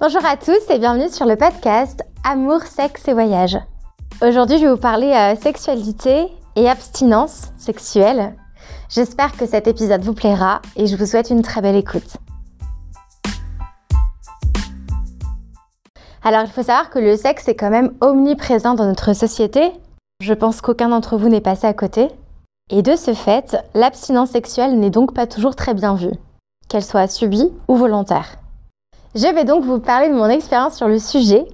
Bonjour à tous et bienvenue sur le podcast Amour, sexe et voyage. Aujourd'hui, je vais vous parler euh, sexualité et abstinence sexuelle. J'espère que cet épisode vous plaira et je vous souhaite une très belle écoute. Alors, il faut savoir que le sexe est quand même omniprésent dans notre société. Je pense qu'aucun d'entre vous n'est passé à côté. Et de ce fait, l'abstinence sexuelle n'est donc pas toujours très bien vue, qu'elle soit subie ou volontaire. Je vais donc vous parler de mon expérience sur le sujet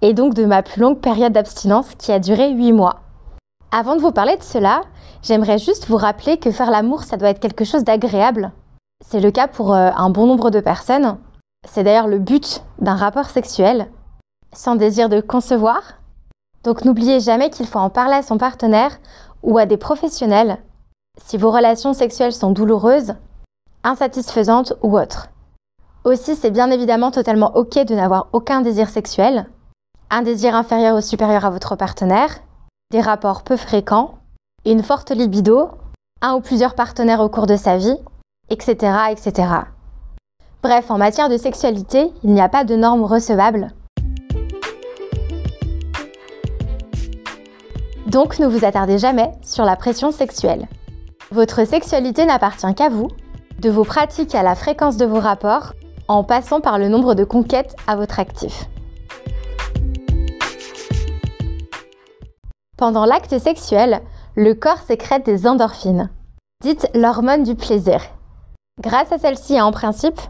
et donc de ma plus longue période d'abstinence qui a duré 8 mois. Avant de vous parler de cela, j'aimerais juste vous rappeler que faire l'amour, ça doit être quelque chose d'agréable. C'est le cas pour euh, un bon nombre de personnes. C'est d'ailleurs le but d'un rapport sexuel, sans désir de concevoir. Donc n'oubliez jamais qu'il faut en parler à son partenaire ou à des professionnels si vos relations sexuelles sont douloureuses, insatisfaisantes ou autres. Aussi, c'est bien évidemment totalement OK de n'avoir aucun désir sexuel, un désir inférieur ou supérieur à votre partenaire, des rapports peu fréquents, une forte libido, un ou plusieurs partenaires au cours de sa vie, etc. etc. Bref, en matière de sexualité, il n'y a pas de normes recevables. Donc ne vous attardez jamais sur la pression sexuelle. Votre sexualité n'appartient qu'à vous, de vos pratiques à la fréquence de vos rapports, en passant par le nombre de conquêtes à votre actif. Pendant l'acte sexuel, le corps sécrète des endorphines, dites l'hormone du plaisir. Grâce à celle-ci, en principe,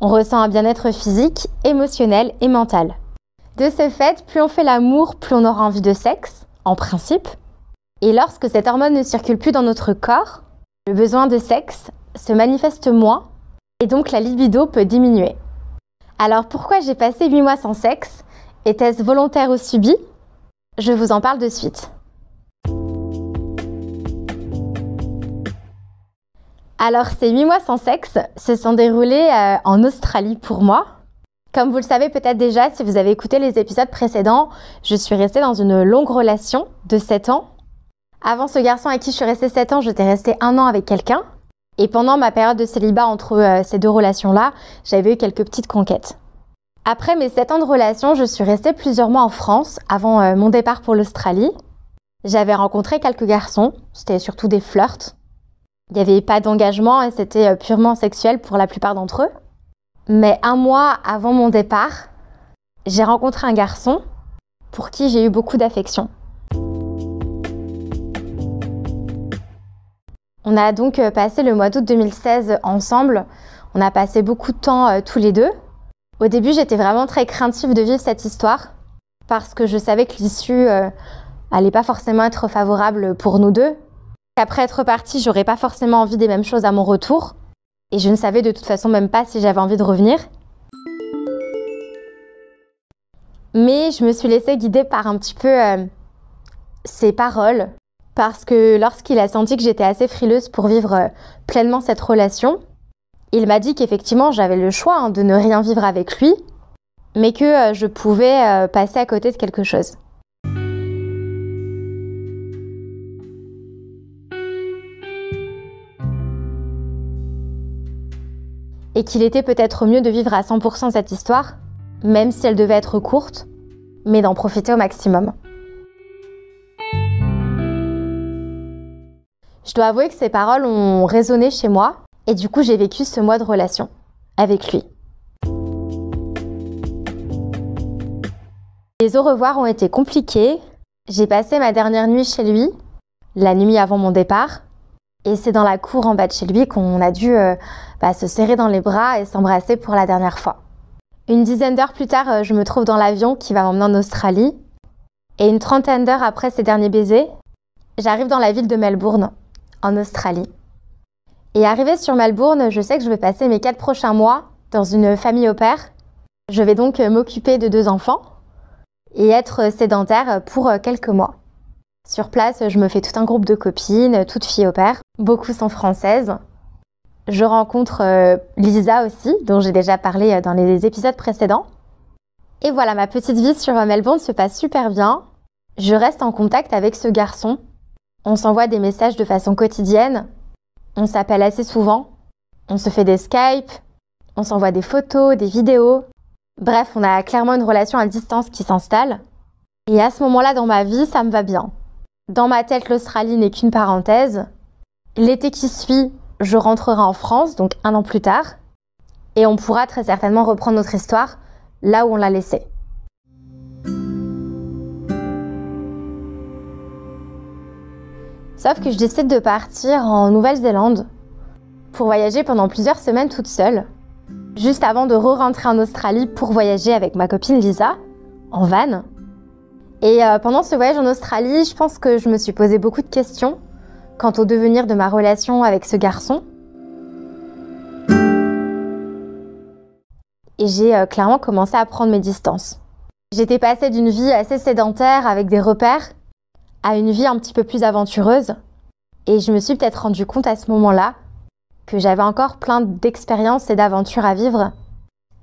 on ressent un bien-être physique, émotionnel et mental. De ce fait, plus on fait l'amour, plus on aura envie de sexe, en principe. Et lorsque cette hormone ne circule plus dans notre corps, le besoin de sexe se manifeste moins et donc la libido peut diminuer. Alors pourquoi j'ai passé 8 mois sans sexe? Était-ce volontaire ou subi? Je vous en parle de suite. Alors ces 8 mois sans sexe se sont déroulés euh, en Australie pour moi. Comme vous le savez peut-être déjà, si vous avez écouté les épisodes précédents, je suis restée dans une longue relation de 7 ans. Avant ce garçon avec qui je suis restée 7 ans, j'étais restée un an avec quelqu'un. Et pendant ma période de célibat entre euh, ces deux relations-là, j'avais eu quelques petites conquêtes. Après mes 7 ans de relation, je suis restée plusieurs mois en France avant euh, mon départ pour l'Australie. J'avais rencontré quelques garçons, c'était surtout des flirts. Il n'y avait pas d'engagement et c'était euh, purement sexuel pour la plupart d'entre eux. Mais un mois avant mon départ, j'ai rencontré un garçon pour qui j'ai eu beaucoup d'affection. On a donc euh, passé le mois d'août 2016 ensemble. On a passé beaucoup de temps euh, tous les deux. Au début, j'étais vraiment très craintive de vivre cette histoire parce que je savais que l'issue n'allait euh, pas forcément être favorable pour nous deux. Après être partie, j'aurais pas forcément envie des mêmes choses à mon retour. Et je ne savais de toute façon même pas si j'avais envie de revenir. Mais je me suis laissée guider par un petit peu ses paroles, parce que lorsqu'il a senti que j'étais assez frileuse pour vivre euh, pleinement cette relation, il m'a dit qu'effectivement j'avais le choix hein, de ne rien vivre avec lui, mais que euh, je pouvais euh, passer à côté de quelque chose. Et qu'il était peut-être mieux de vivre à 100% cette histoire, même si elle devait être courte, mais d'en profiter au maximum. Je dois avouer que ces paroles ont résonné chez moi et du coup j'ai vécu ce mois de relation avec lui. Les au revoir ont été compliqués. J'ai passé ma dernière nuit chez lui, la nuit avant mon départ. Et c'est dans la cour en bas de chez lui qu'on a dû euh, bah, se serrer dans les bras et s'embrasser pour la dernière fois. Une dizaine d'heures plus tard, euh, je me trouve dans l'avion qui va m'emmener en Australie. Et une trentaine d'heures après ces derniers baisers, j'arrive dans la ville de Melbourne, en Australie. Et arrivé sur Melbourne, je sais que je vais passer mes quatre prochains mois dans une famille au pair. Je vais donc m'occuper de deux enfants et être sédentaire pour quelques mois. Sur place, je me fais tout un groupe de copines, toutes filles au pair. Beaucoup sont françaises. Je rencontre euh, Lisa aussi, dont j'ai déjà parlé dans les épisodes précédents. Et voilà, ma petite vie sur Melbourne se passe super bien. Je reste en contact avec ce garçon on s'envoie des messages de façon quotidienne, on s'appelle assez souvent, on se fait des Skype, on s'envoie des photos, des vidéos. Bref, on a clairement une relation à distance qui s'installe. Et à ce moment-là dans ma vie, ça me va bien. Dans ma tête, l'Australie n'est qu'une parenthèse. L'été qui suit, je rentrerai en France, donc un an plus tard. Et on pourra très certainement reprendre notre histoire là où on l'a laissée. Sauf que je décide de partir en Nouvelle-Zélande pour voyager pendant plusieurs semaines toute seule, juste avant de re-rentrer en Australie pour voyager avec ma copine Lisa, en van. Et euh, pendant ce voyage en Australie, je pense que je me suis posé beaucoup de questions quant au devenir de ma relation avec ce garçon. Et j'ai euh, clairement commencé à prendre mes distances. J'étais passée d'une vie assez sédentaire avec des repères à une vie un petit peu plus aventureuse. Et je me suis peut-être rendu compte à ce moment-là que j'avais encore plein d'expériences et d'aventures à vivre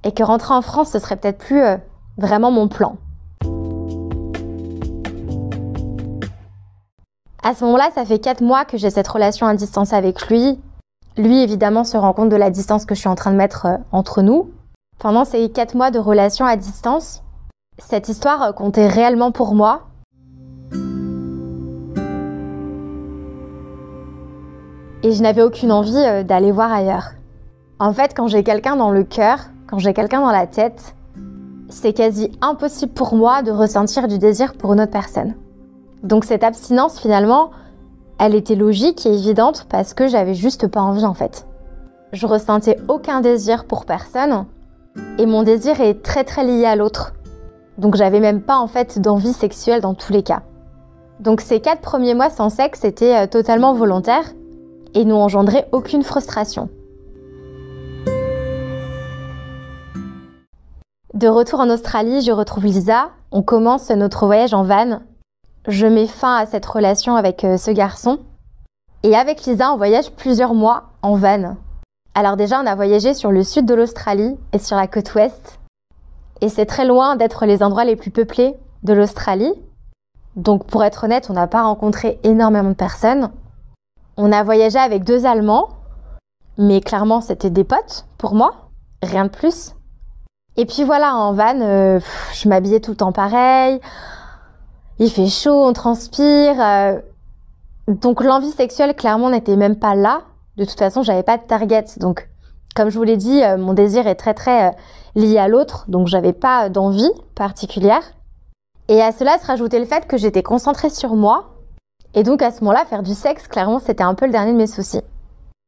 et que rentrer en France, ce serait peut-être plus euh, vraiment mon plan. À ce moment-là, ça fait 4 mois que j'ai cette relation à distance avec lui. Lui, évidemment, se rend compte de la distance que je suis en train de mettre euh, entre nous. Pendant ces 4 mois de relation à distance, cette histoire euh, comptait réellement pour moi et je n'avais aucune envie euh, d'aller voir ailleurs. En fait, quand j'ai quelqu'un dans le cœur, quand j'ai quelqu'un dans la tête, c'est quasi impossible pour moi de ressentir du désir pour une autre personne. Donc cette abstinence, finalement, elle était logique et évidente parce que j'avais juste pas envie en fait. Je ressentais aucun désir pour personne et mon désir est très très lié à l'autre. Donc j'avais même pas en fait d'envie sexuelle dans tous les cas. Donc ces quatre premiers mois sans sexe étaient euh, totalement volontaires et n'ont engendré aucune frustration. De retour en Australie, je retrouve Lisa. On commence notre voyage en van. Je mets fin à cette relation avec euh, ce garçon. Et avec Lisa, on voyage plusieurs mois en van. Alors déjà, on a voyagé sur le sud de l'Australie et sur la côte ouest. Et c'est très loin d'être les endroits les plus peuplés de l'Australie. Donc pour être honnête, on n'a pas rencontré énormément de personnes. On a voyagé avec deux Allemands, mais clairement c'était des potes pour moi, rien de plus. Et puis voilà, en van, euh, je m'habillais tout le temps pareil. Il fait chaud, on transpire. Euh, donc l'envie sexuelle clairement n'était même pas là. De toute façon, j'avais pas de target. Donc, comme je vous l'ai dit, euh, mon désir est très très lié à l'autre, donc j'avais pas d'envie particulière. Et à cela se rajoutait le fait que j'étais concentrée sur moi et donc à ce moment-là, faire du sexe, clairement, c'était un peu le dernier de mes soucis.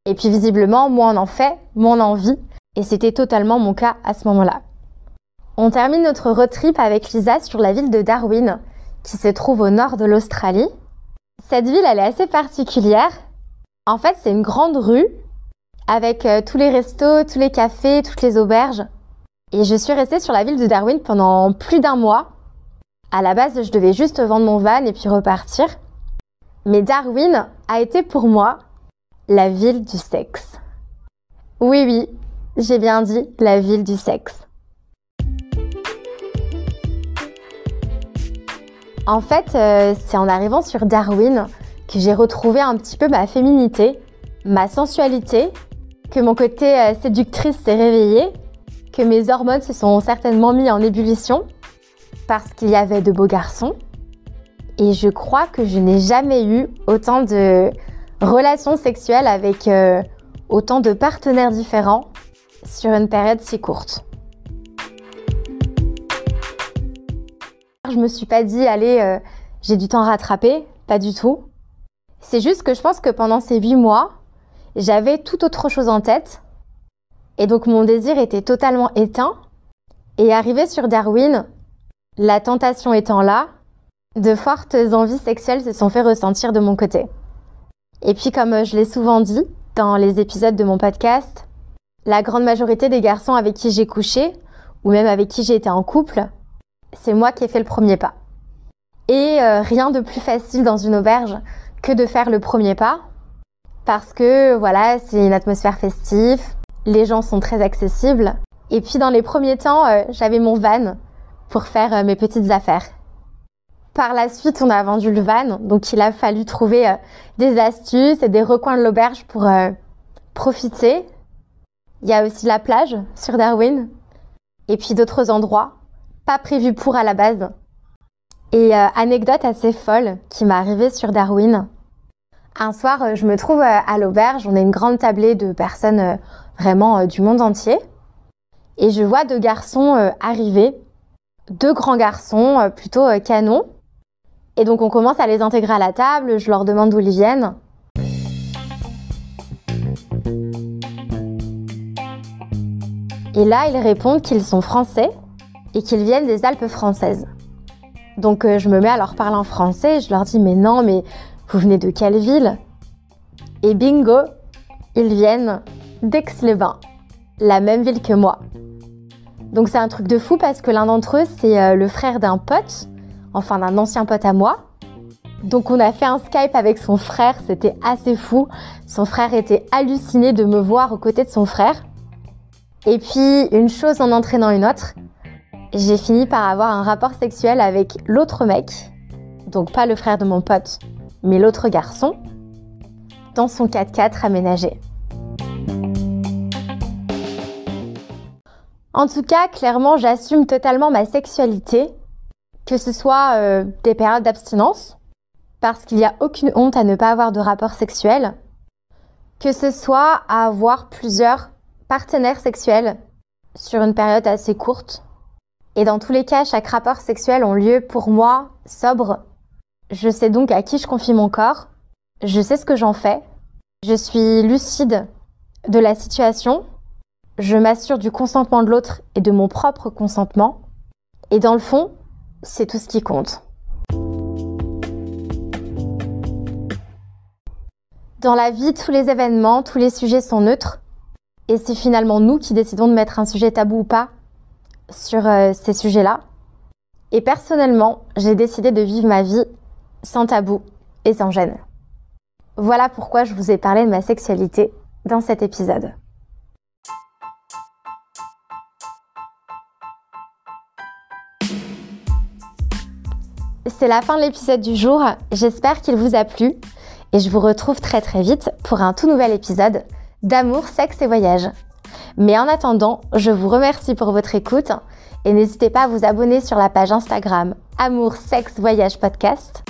Et puis visiblement, moins on en fait, moins on a envie. Et c'était totalement mon cas à ce moment-là. On termine notre road trip avec Lisa sur la ville de Darwin, qui se trouve au nord de l'Australie. Cette ville, elle est assez particulière. En fait, c'est une grande rue avec euh, tous les restos, tous les cafés, toutes les auberges. Et je suis restée sur la ville de Darwin pendant plus d'un mois. À la base, je devais juste vendre mon van et puis repartir. Mais Darwin a été pour moi la ville du sexe. Oui, oui, j'ai bien dit la ville du sexe. En fait, euh, c'est en arrivant sur Darwin que j'ai retrouvé un petit peu ma féminité, ma sensualité, que mon côté euh, séductrice s'est réveillé, que mes hormones se sont certainement mis en ébullition parce qu'il y avait de beaux garçons, et je crois que je n'ai jamais eu autant de relations sexuelles avec euh, autant de partenaires différents sur une période si courte. Je me suis pas dit, allez, euh, j'ai du temps à rattraper, pas du tout. C'est juste que je pense que pendant ces huit mois, j'avais tout autre chose en tête. Et donc mon désir était totalement éteint. Et arrivé sur Darwin, la tentation étant là, de fortes envies sexuelles se sont fait ressentir de mon côté. Et puis comme je l'ai souvent dit dans les épisodes de mon podcast, la grande majorité des garçons avec qui j'ai couché, ou même avec qui j'ai été en couple, c'est moi qui ai fait le premier pas. Et euh, rien de plus facile dans une auberge que de faire le premier pas, parce que voilà, c'est une atmosphère festive, les gens sont très accessibles, et puis dans les premiers temps, euh, j'avais mon van pour faire euh, mes petites affaires. Par la suite, on a vendu le van, donc il a fallu trouver euh, des astuces et des recoins de l'auberge pour euh, profiter. Il y a aussi la plage sur Darwin. et puis d'autres endroits, pas prévus pour à la base. Et euh, anecdote assez folle qui m'est arrivée sur Darwin. Un soir, je me trouve à l'auberge, on a une grande tablée de personnes vraiment du monde entier. Et je vois deux garçons arriver, deux grands garçons plutôt canons. Et donc on commence à les intégrer à la table, je leur demande d'où ils viennent. Et là, ils répondent qu'ils sont français et qu'ils viennent des Alpes françaises. Donc euh, je me mets à leur parler en français je leur dis mais non, mais vous venez de quelle ville? Et bingo, ils viennent d'Aix-les-Bains, la même ville que moi. Donc c'est un truc de fou parce que l'un d'entre eux, c'est euh, le frère d'un pote, enfin d'un ancien pote à moi. Donc on a fait un Skype avec son frère, c'était assez fou. Son frère était halluciné de me voir aux côtés de son frère. Et puis une chose en entraînant une autre, j'ai fini par avoir un rapport sexuel avec l'autre mec, donc pas le frère de mon pote, mais l'autre garçon, dans son 4x4 aménagé. En tout cas, clairement, j'assume totalement ma sexualité, que ce soit euh, des périodes d'abstinence, parce qu'il n'y a aucune honte à ne pas avoir de rapport sexuel, que ce soit à avoir plusieurs partenaires sexuels sur une période assez courte, et dans tous les cas, chaque rapport sexuel ont lieu pour moi sobre. Je sais donc à qui je confie mon corps. Je sais ce que j'en fais. Je suis lucide de la situation. Je m'assure du consentement de l'autre et de mon propre consentement. Et dans le fond, c'est tout ce qui compte. Dans la vie, tous les événements, tous les sujets sont neutres. Et c'est finalement nous qui décidons de mettre un sujet tabou ou pas sur euh, ces sujets-là. Et personnellement, j'ai décidé de vivre ma vie sans tabou et sans gêne. Voilà pourquoi je vous ai parlé de ma sexualité dans cet épisode. C'est la fin de l'épisode du jour, j'espère qu'il vous a plu. Et je vous retrouve très très vite pour un tout nouvel épisode d'amour, sexe et voyage. Mais en attendant, je vous remercie pour votre écoute. Et n'hésitez pas à vous abonner sur la page Instagram Amour, Sexe, Voyage Podcast